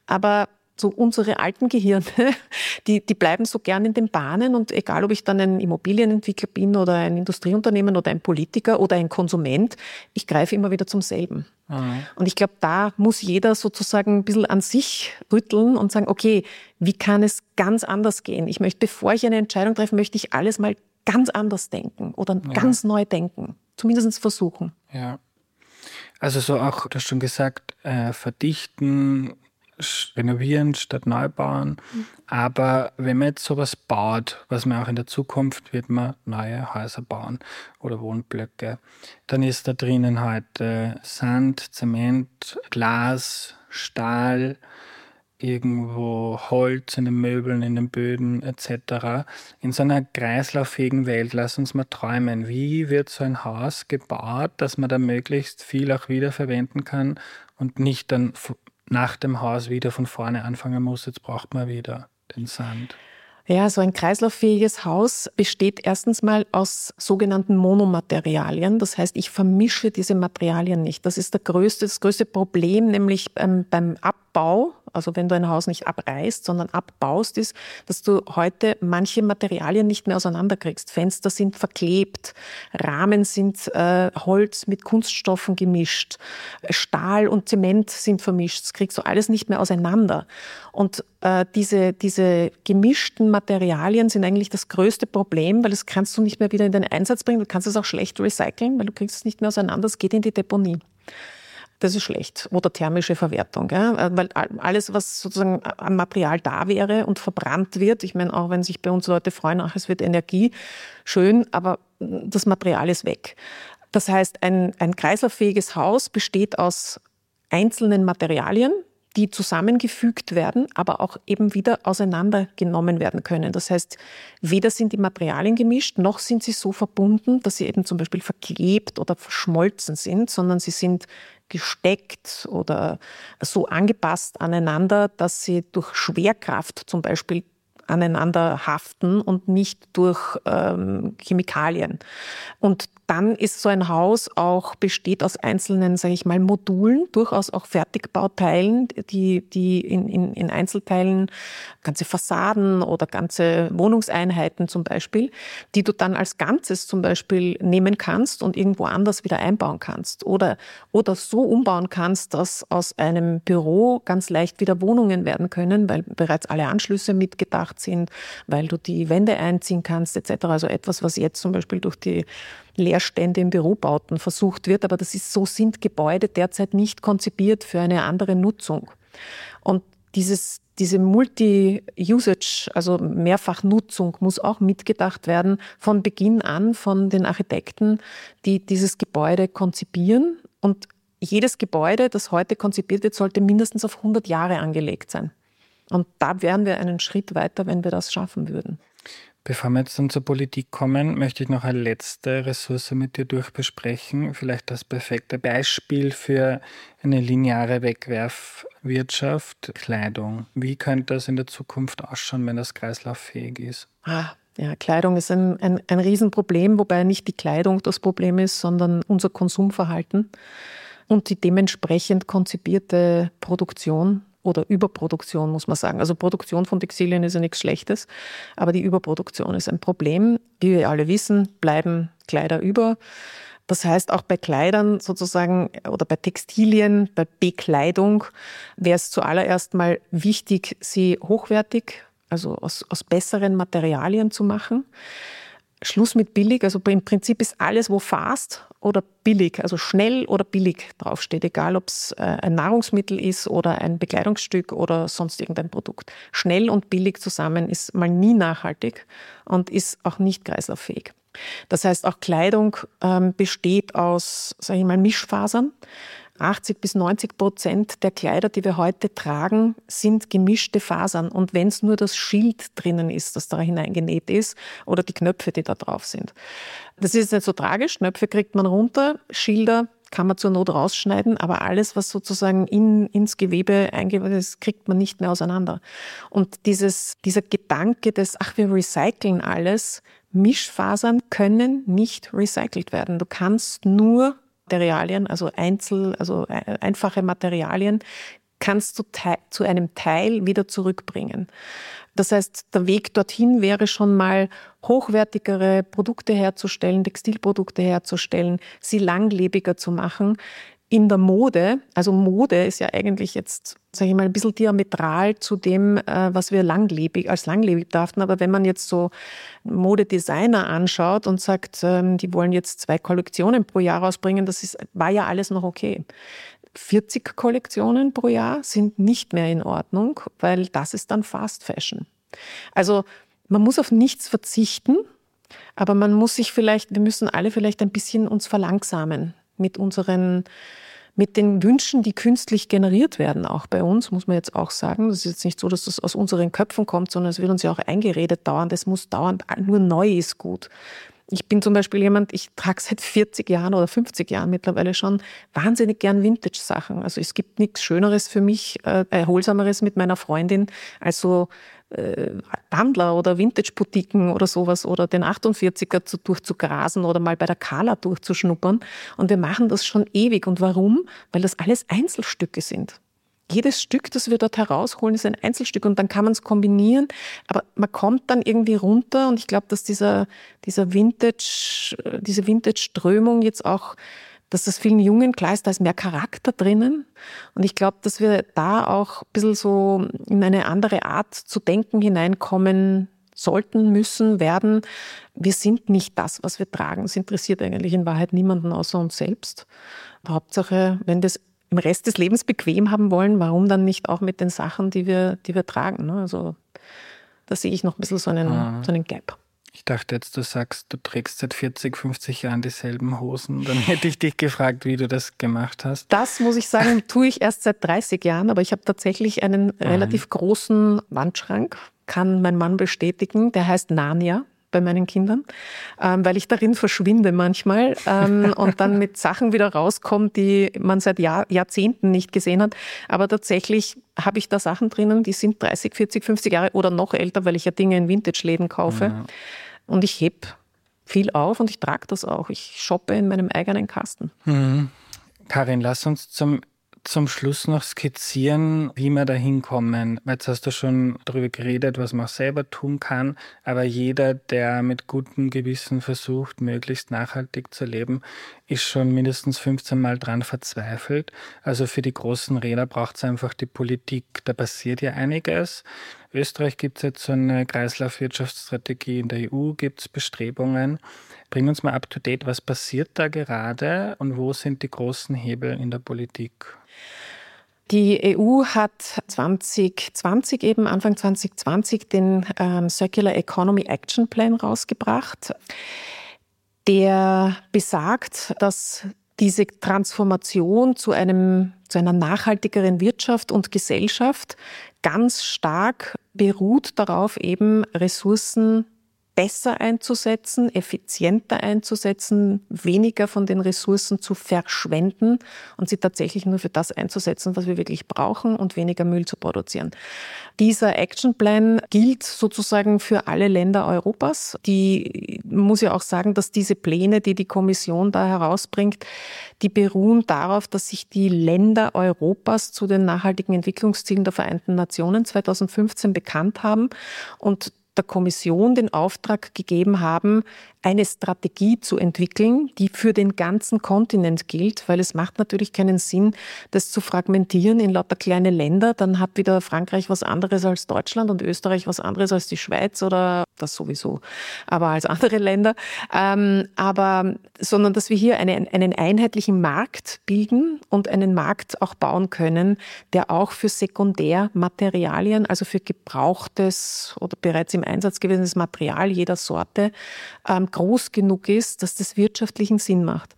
B: Aber so unsere alten Gehirne, die, die bleiben so gern in den Bahnen und egal, ob ich dann ein Immobilienentwickler bin oder ein Industrieunternehmen oder ein Politiker oder ein Konsument, ich greife immer wieder zum selben. Mhm. Und ich glaube, da muss jeder sozusagen ein bisschen an sich rütteln und sagen, okay, wie kann es ganz anders gehen? Ich möchte, bevor ich eine Entscheidung treffe, möchte ich alles mal ganz anders denken oder ja. ganz neu denken. Zumindest versuchen.
A: Ja. Also so auch, du hast schon gesagt, äh, verdichten, renovieren statt neu bauen. Mhm. Aber wenn man jetzt sowas baut, was man auch in der Zukunft wird man neue Häuser bauen oder Wohnblöcke, dann ist da drinnen halt äh, Sand, Zement, Glas, Stahl, irgendwo Holz in den Möbeln, in den Böden etc. In so einer kreislauffähigen Welt, lass uns mal träumen, wie wird so ein Haus gebaut, dass man da möglichst viel auch wiederverwenden kann und nicht dann nach dem Haus wieder von vorne anfangen muss, jetzt braucht man wieder den Sand.
B: Ja, so ein kreislauffähiges Haus besteht erstens mal aus sogenannten Monomaterialien. Das heißt, ich vermische diese Materialien nicht. Das ist der größte, das größte Problem, nämlich beim, beim Abbau also wenn du ein Haus nicht abreißt, sondern abbaust, ist, dass du heute manche Materialien nicht mehr auseinanderkriegst. Fenster sind verklebt, Rahmen sind äh, Holz mit Kunststoffen gemischt, Stahl und Zement sind vermischt. Das kriegst du alles nicht mehr auseinander. Und äh, diese, diese gemischten Materialien sind eigentlich das größte Problem, weil das kannst du nicht mehr wieder in den Einsatz bringen. Du kannst es auch schlecht recyceln, weil du kriegst es nicht mehr auseinander. Es geht in die Deponie. Das ist schlecht. Oder thermische Verwertung. Ja? Weil alles, was sozusagen an Material da wäre und verbrannt wird, ich meine, auch wenn sich bei uns Leute freuen, ach, es wird Energie, schön, aber das Material ist weg. Das heißt, ein, ein kreislauffähiges Haus besteht aus einzelnen Materialien, die zusammengefügt werden, aber auch eben wieder auseinandergenommen werden können. Das heißt, weder sind die Materialien gemischt, noch sind sie so verbunden, dass sie eben zum Beispiel verklebt oder verschmolzen sind, sondern sie sind gesteckt oder so angepasst aneinander, dass sie durch Schwerkraft zum Beispiel aneinander haften und nicht durch ähm, Chemikalien. Und dann ist so ein Haus auch besteht aus einzelnen, sage ich mal, Modulen, durchaus auch Fertigbauteilen, die, die in, in, in Einzelteilen ganze Fassaden oder ganze Wohnungseinheiten zum Beispiel, die du dann als Ganzes zum Beispiel nehmen kannst und irgendwo anders wieder einbauen kannst oder, oder so umbauen kannst, dass aus einem Büro ganz leicht wieder Wohnungen werden können, weil bereits alle Anschlüsse mitgedacht sind, weil du die Wände einziehen kannst etc. Also etwas, was jetzt zum Beispiel durch die Leerstände in Bürobauten versucht wird. Aber das ist, so sind Gebäude derzeit nicht konzipiert für eine andere Nutzung. Und dieses, diese Multi-Usage, also Mehrfachnutzung, muss auch mitgedacht werden von Beginn an von den Architekten, die dieses Gebäude konzipieren. Und jedes Gebäude, das heute konzipiert wird, sollte mindestens auf 100 Jahre angelegt sein. Und da wären wir einen Schritt weiter, wenn wir das schaffen würden.
A: Bevor wir jetzt dann zur Politik kommen, möchte ich noch eine letzte Ressource mit dir durchbesprechen. Vielleicht das perfekte Beispiel für eine lineare Wegwerfwirtschaft, Kleidung. Wie könnte das in der Zukunft ausschauen, wenn das kreislauffähig ist?
B: Ah, ja, Kleidung ist ein, ein, ein Riesenproblem, wobei nicht die Kleidung das Problem ist, sondern unser Konsumverhalten und die dementsprechend konzipierte Produktion oder Überproduktion, muss man sagen. Also Produktion von Textilien ist ja nichts Schlechtes, aber die Überproduktion ist ein Problem. Wie wir alle wissen, bleiben Kleider über. Das heißt, auch bei Kleidern sozusagen oder bei Textilien, bei Bekleidung wäre es zuallererst mal wichtig, sie hochwertig, also aus, aus besseren Materialien zu machen. Schluss mit billig, also im Prinzip ist alles, wo fast oder billig, also schnell oder billig draufsteht, egal ob es äh, ein Nahrungsmittel ist oder ein Bekleidungsstück oder sonst irgendein Produkt. Schnell und billig zusammen ist mal nie nachhaltig und ist auch nicht kreislauffähig. Das heißt, auch Kleidung ähm, besteht aus, sage ich mal, Mischfasern. 80 bis 90 Prozent der Kleider, die wir heute tragen, sind gemischte Fasern. Und wenn es nur das Schild drinnen ist, das da hineingenäht ist, oder die Knöpfe, die da drauf sind. Das ist nicht so tragisch. Knöpfe kriegt man runter, Schilder kann man zur Not rausschneiden, aber alles, was sozusagen in, ins Gewebe eingebaut ist, kriegt man nicht mehr auseinander. Und dieses, dieser Gedanke des, ach, wir recyceln alles, Mischfasern können nicht recycelt werden. Du kannst nur Materialien, also Einzel, also äh, einfache Materialien, kannst du zu einem Teil wieder zurückbringen. Das heißt, der Weg dorthin wäre schon mal hochwertigere Produkte herzustellen, Textilprodukte herzustellen, sie langlebiger zu machen in der Mode, also Mode ist ja eigentlich jetzt, sage ich mal, ein bisschen diametral zu dem, äh, was wir langlebig, als langlebig dachten. Aber wenn man jetzt so Modedesigner anschaut und sagt, ähm, die wollen jetzt zwei Kollektionen pro Jahr rausbringen, das ist, war ja alles noch okay. 40 Kollektionen pro Jahr sind nicht mehr in Ordnung, weil das ist dann Fast Fashion. Also man muss auf nichts verzichten, aber man muss sich vielleicht, wir müssen alle vielleicht ein bisschen uns verlangsamen mit unseren mit den Wünschen, die künstlich generiert werden, auch bei uns, muss man jetzt auch sagen. Das ist jetzt nicht so, dass das aus unseren Köpfen kommt, sondern es wird uns ja auch eingeredet dauernd. Es muss dauernd, nur neu ist gut. Ich bin zum Beispiel jemand, ich trage seit 40 Jahren oder 50 Jahren mittlerweile schon wahnsinnig gern Vintage-Sachen. Also es gibt nichts Schöneres für mich, äh, Erholsameres mit meiner Freundin, als so äh, Bandler oder Vintage-Boutiquen oder sowas oder den 48er zu, durchzugrasen oder mal bei der Kala durchzuschnuppern. Und wir machen das schon ewig. Und warum? Weil das alles Einzelstücke sind. Jedes Stück, das wir dort herausholen, ist ein Einzelstück und dann kann man es kombinieren, aber man kommt dann irgendwie runter und ich glaube, dass dieser, dieser Vintage, diese Vintage-Strömung jetzt auch dass das vielen Jungen klar ist, da ist mehr Charakter drinnen. Und ich glaube, dass wir da auch ein bisschen so in eine andere Art zu denken hineinkommen sollten, müssen, werden. Wir sind nicht das, was wir tragen. Es interessiert eigentlich in Wahrheit niemanden außer uns selbst. Hauptsache, wenn es im Rest des Lebens bequem haben wollen, warum dann nicht auch mit den Sachen, die wir, die wir tragen? Ne? Also da sehe ich noch ein bisschen so einen, ah. so einen Gap.
A: Ich dachte jetzt, du sagst, du trägst seit 40, 50 Jahren dieselben Hosen. Dann hätte ich dich gefragt, wie du das gemacht hast.
B: Das muss ich sagen, tue ich erst seit 30 Jahren, aber ich habe tatsächlich einen Nein. relativ großen Wandschrank, kann mein Mann bestätigen. Der heißt Narnia bei meinen Kindern, ähm, weil ich darin verschwinde manchmal ähm, und dann mit Sachen wieder rauskommt, die man seit Jahr, Jahrzehnten nicht gesehen hat. Aber tatsächlich habe ich da Sachen drinnen, die sind 30, 40, 50 Jahre oder noch älter, weil ich ja Dinge in Vintage-Läden kaufe. Ja. Und ich heb viel auf und ich trage das auch. Ich shoppe in meinem eigenen Kasten.
A: Mhm. Karin, lass uns zum zum Schluss noch skizzieren, wie wir da hinkommen. Jetzt hast du schon darüber geredet, was man selber tun kann, aber jeder, der mit gutem Gewissen versucht, möglichst nachhaltig zu leben, ist schon mindestens 15 Mal dran verzweifelt. Also für die großen Räder braucht es einfach die Politik. Da passiert ja einiges. Österreich gibt es jetzt so eine Kreislaufwirtschaftsstrategie, in der EU gibt es Bestrebungen. Bring uns mal up to date, was passiert da gerade und wo sind die großen Hebel in der Politik?
B: Die EU hat 2020 eben, Anfang 2020, den ähm, Circular Economy Action Plan rausgebracht, der besagt, dass diese Transformation zu einem, zu einer nachhaltigeren Wirtschaft und Gesellschaft ganz stark beruht darauf, eben Ressourcen besser einzusetzen, effizienter einzusetzen, weniger von den Ressourcen zu verschwenden und sie tatsächlich nur für das einzusetzen, was wir wirklich brauchen und weniger Müll zu produzieren. Dieser Actionplan gilt sozusagen für alle Länder Europas. Die muss ja auch sagen, dass diese Pläne, die die Kommission da herausbringt, die beruhen darauf, dass sich die Länder Europas zu den nachhaltigen Entwicklungszielen der Vereinten Nationen 2015 bekannt haben und der Kommission den Auftrag gegeben haben, eine Strategie zu entwickeln, die für den ganzen Kontinent gilt, weil es macht natürlich keinen Sinn, das zu fragmentieren in lauter kleine Länder. Dann hat wieder Frankreich was anderes als Deutschland und Österreich was anderes als die Schweiz oder das sowieso, aber als andere Länder. Ähm, aber sondern dass wir hier eine, einen einheitlichen Markt bilden und einen Markt auch bauen können, der auch für Sekundärmaterialien, also für gebrauchtes oder bereits im Einsatz gewesenes Material jeder Sorte ähm, groß genug ist, dass das wirtschaftlichen Sinn macht.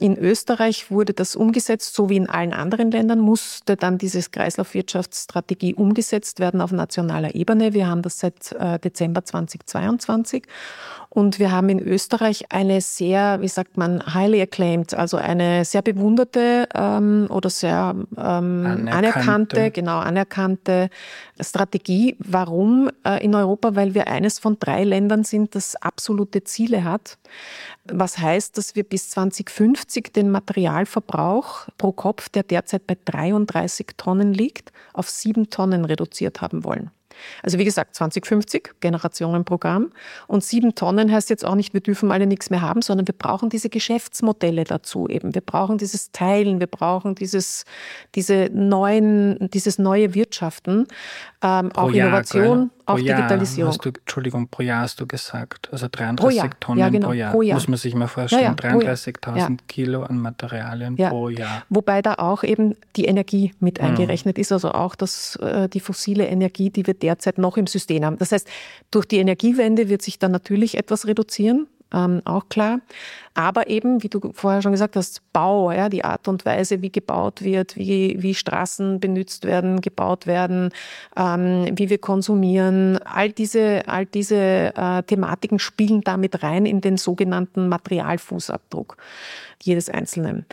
B: In Österreich wurde das umgesetzt, so wie in allen anderen Ländern musste dann diese Kreislaufwirtschaftsstrategie umgesetzt werden auf nationaler Ebene. Wir haben das seit äh, Dezember 2022 und wir haben in Österreich eine sehr, wie sagt man, highly acclaimed, also eine sehr bewunderte ähm, oder sehr ähm, anerkannte. anerkannte, genau anerkannte Strategie. Warum äh, in Europa? Weil wir eines von drei Ländern sind, das absolute Ziele hat. Was heißt, dass wir bis 2050 den Materialverbrauch pro Kopf, der derzeit bei 33 Tonnen liegt, auf sieben Tonnen reduziert haben wollen. Also wie gesagt, 2050, Generationenprogramm. Und sieben Tonnen heißt jetzt auch nicht, wir dürfen alle nichts mehr haben, sondern wir brauchen diese Geschäftsmodelle dazu eben. Wir brauchen dieses Teilen, wir brauchen dieses, diese neuen, dieses neue Wirtschaften, ähm, auch Jahr, Innovation, auch
A: Jahr
B: Digitalisierung.
A: Hast du, Entschuldigung, pro Jahr hast du gesagt. Also 33
B: Jahr.
A: Tonnen
B: ja, genau.
A: pro, Jahr.
B: pro, Jahr.
A: Muss man sich mal vorstellen. Ja, 33.000 Kilo an Materialien pro Jahr.
B: Wobei da auch eben die Energie mit mhm. eingerechnet ist, also auch das, äh, die fossile Energie, die wir derzeit noch im System haben. Das heißt, durch die Energiewende wird sich dann natürlich etwas reduzieren, ähm, auch klar. Aber eben, wie du vorher schon gesagt hast, Bau, ja, die Art und Weise, wie gebaut wird, wie, wie Straßen benutzt werden, gebaut werden, ähm, wie wir konsumieren, all diese, all diese äh, Thematiken spielen damit rein in den sogenannten Materialfußabdruck jedes Einzelnen.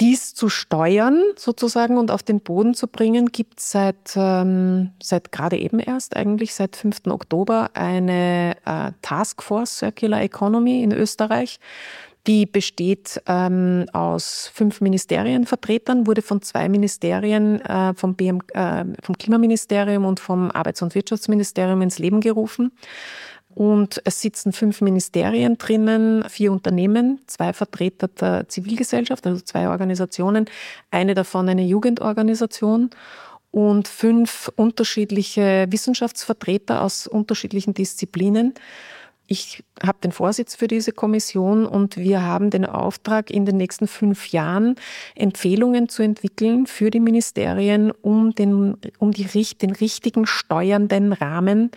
B: Dies zu steuern sozusagen und auf den Boden zu bringen, gibt es seit, ähm, seit gerade eben erst, eigentlich seit 5. Oktober, eine äh, Taskforce Circular Economy in Österreich. Die besteht ähm, aus fünf Ministerienvertretern, wurde von zwei Ministerien, äh, vom, BM, äh, vom Klimaministerium und vom Arbeits- und Wirtschaftsministerium ins Leben gerufen. Und es sitzen fünf Ministerien drinnen, vier Unternehmen, zwei Vertreter der Zivilgesellschaft, also zwei Organisationen, eine davon eine Jugendorganisation und fünf unterschiedliche Wissenschaftsvertreter aus unterschiedlichen Disziplinen. Ich habe den Vorsitz für diese Kommission und wir haben den Auftrag, in den nächsten fünf Jahren Empfehlungen zu entwickeln für die Ministerien, um den, um die, den richtigen steuernden Rahmen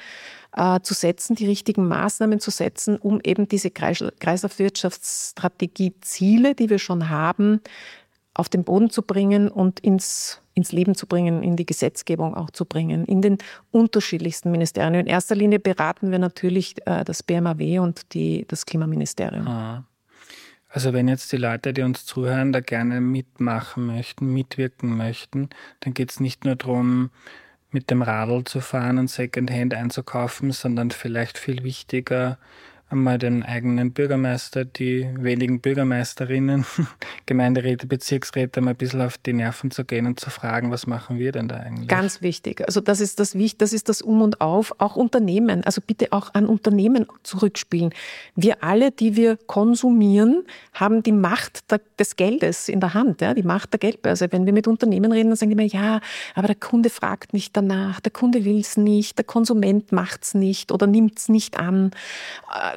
B: äh, zu setzen, die richtigen Maßnahmen zu setzen, um eben diese Kreislaufwirtschaftsstrategie-Ziele, die wir schon haben, auf den Boden zu bringen und ins, ins Leben zu bringen, in die Gesetzgebung auch zu bringen, in den unterschiedlichsten Ministerien. In erster Linie beraten wir natürlich äh, das BMAW und die, das Klimaministerium.
A: Ah. Also wenn jetzt die Leute, die uns zuhören, da gerne mitmachen möchten, mitwirken möchten, dann geht es nicht nur darum, mit dem Radl zu fahren und Secondhand einzukaufen, sondern vielleicht viel wichtiger, einmal den eigenen Bürgermeister, die wenigen Bürgermeisterinnen, Gemeinderäte, Bezirksräte mal ein bisschen auf die Nerven zu gehen und zu fragen, was machen wir denn da eigentlich?
B: Ganz wichtig. Also das ist das Wichtig, das ist das Um und Auf. Auch Unternehmen, also bitte auch an Unternehmen zurückspielen. Wir alle, die wir konsumieren, haben die Macht des Geldes in der Hand, ja, die Macht der Geldbörse. Wenn wir mit Unternehmen reden, dann sagen die immer, ja, aber der Kunde fragt nicht danach, der Kunde will es nicht, der Konsument macht es nicht oder nimmt es nicht an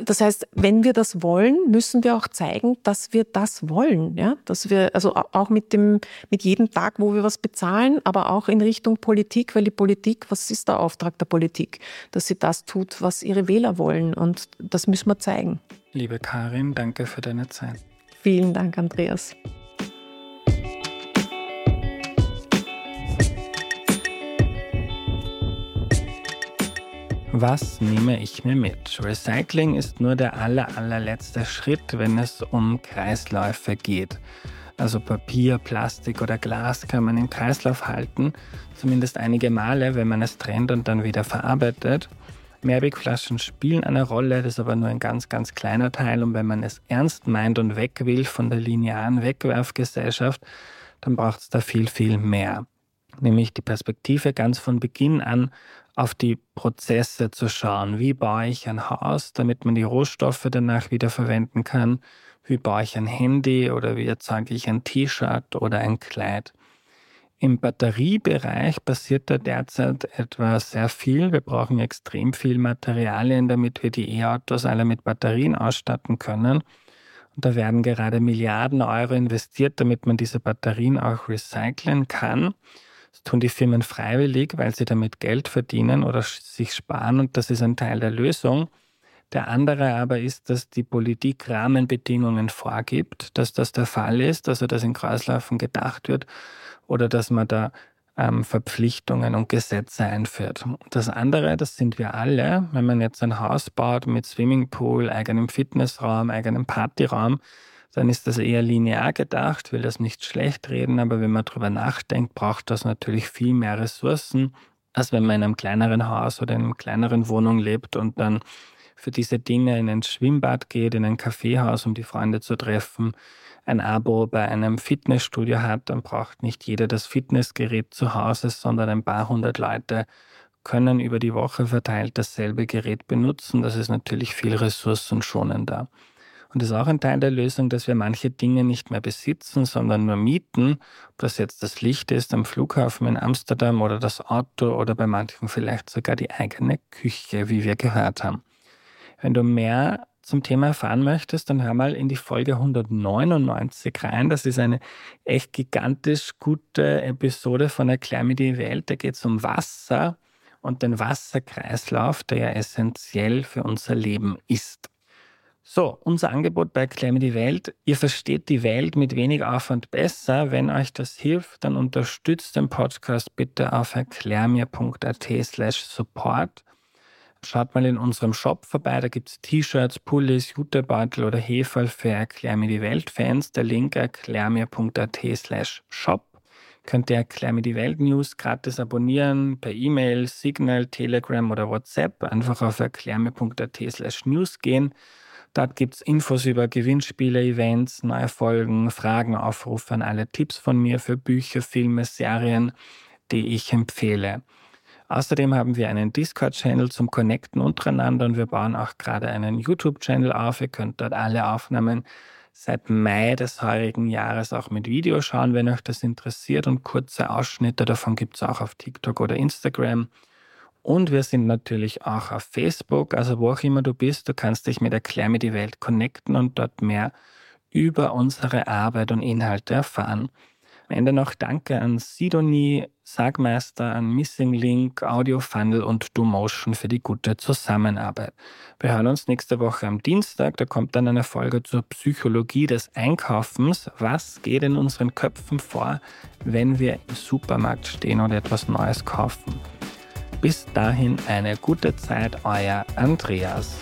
B: das heißt, wenn wir das wollen, müssen wir auch zeigen, dass wir das wollen. Ja? Dass wir, also auch mit dem, mit jedem Tag, wo wir was bezahlen, aber auch in Richtung Politik, weil die Politik, was ist der Auftrag der Politik? Dass sie das tut, was ihre Wähler wollen. Und das müssen wir zeigen.
A: Liebe Karin, danke für deine Zeit.
B: Vielen Dank, Andreas.
A: Was nehme ich mir mit? Recycling ist nur der aller, allerletzte Schritt, wenn es um Kreisläufe geht. Also Papier, Plastik oder Glas kann man im Kreislauf halten, zumindest einige Male, wenn man es trennt und dann wieder verarbeitet. Mehrwegflaschen spielen eine Rolle, das ist aber nur ein ganz, ganz kleiner Teil. Und wenn man es ernst meint und weg will von der linearen Wegwerfgesellschaft, dann braucht es da viel, viel mehr. Nämlich die Perspektive ganz von Beginn an auf die Prozesse zu schauen. Wie baue ich ein Haus, damit man die Rohstoffe danach wieder verwenden kann? Wie baue ich ein Handy oder wie erzeuge ich ein T-Shirt oder ein Kleid? Im Batteriebereich passiert da derzeit etwa sehr viel. Wir brauchen extrem viel Materialien, damit wir die E-Autos alle mit Batterien ausstatten können. Und da werden gerade Milliarden Euro investiert, damit man diese Batterien auch recyceln kann. Das tun die Firmen freiwillig, weil sie damit Geld verdienen oder sich sparen und das ist ein Teil der Lösung. Der andere aber ist, dass die Politik Rahmenbedingungen vorgibt, dass das der Fall ist, also dass in Kreislaufen gedacht wird oder dass man da ähm, Verpflichtungen und Gesetze einführt. Das andere, das sind wir alle, wenn man jetzt ein Haus baut mit Swimmingpool, eigenem Fitnessraum, eigenem Partyraum, dann ist das eher linear gedacht, will das nicht schlecht reden, aber wenn man darüber nachdenkt, braucht das natürlich viel mehr Ressourcen, als wenn man in einem kleineren Haus oder in einer kleineren Wohnung lebt und dann für diese Dinge in ein Schwimmbad geht, in ein Kaffeehaus, um die Freunde zu treffen, ein Abo bei einem Fitnessstudio hat, dann braucht nicht jeder das Fitnessgerät zu Hause, sondern ein paar hundert Leute können über die Woche verteilt dasselbe Gerät benutzen. Das ist natürlich viel ressourcenschonender. Und das ist auch ein Teil der Lösung, dass wir manche Dinge nicht mehr besitzen, sondern nur mieten. Ob das jetzt das Licht ist am Flughafen in Amsterdam oder das Auto oder bei manchen vielleicht sogar die eigene Küche, wie wir gehört haben. Wenn du mehr zum Thema erfahren möchtest, dann hör mal in die Folge 199 rein. Das ist eine echt gigantisch gute Episode von Erklär mir die Welt. Da geht es um Wasser und den Wasserkreislauf, der ja essentiell für unser Leben ist. So, unser Angebot bei mir die Welt. Ihr versteht die Welt mit wenig Aufwand besser. Wenn euch das hilft, dann unterstützt den Podcast bitte auf erklärmir.at slash support. Schaut mal in unserem Shop vorbei, da gibt es T-Shirts, Pullis, Jutebeutel oder Heferl für Erklär mir die Welt-Fans. Der Link erklärmir.at slash shop. Könnt ihr Erklär mir die Welt News gratis abonnieren per E-Mail, Signal, Telegram oder WhatsApp. Einfach auf erklärmir.at slash news gehen. Dort gibt es Infos über Gewinnspiele, Events, neue Folgen, Fragen, Aufrufe an alle Tipps von mir für Bücher, Filme, Serien, die ich empfehle. Außerdem haben wir einen Discord-Channel zum Connecten untereinander und wir bauen auch gerade einen YouTube-Channel auf. Ihr könnt dort alle Aufnahmen seit Mai des heurigen Jahres auch mit Video schauen, wenn euch das interessiert. Und kurze Ausschnitte davon gibt es auch auf TikTok oder Instagram. Und wir sind natürlich auch auf Facebook, also wo auch immer du bist, du kannst dich mit Erklär mir die Welt connecten und dort mehr über unsere Arbeit und Inhalte erfahren. Am Ende noch Danke an Sidonie, Sagmeister, an Missing Link, Audio Funnel und DoMotion für die gute Zusammenarbeit. Wir hören uns nächste Woche am Dienstag. Da kommt dann eine Folge zur Psychologie des Einkaufens. Was geht in unseren Köpfen vor, wenn wir im Supermarkt stehen und etwas Neues kaufen? Bis dahin eine gute Zeit, euer Andreas.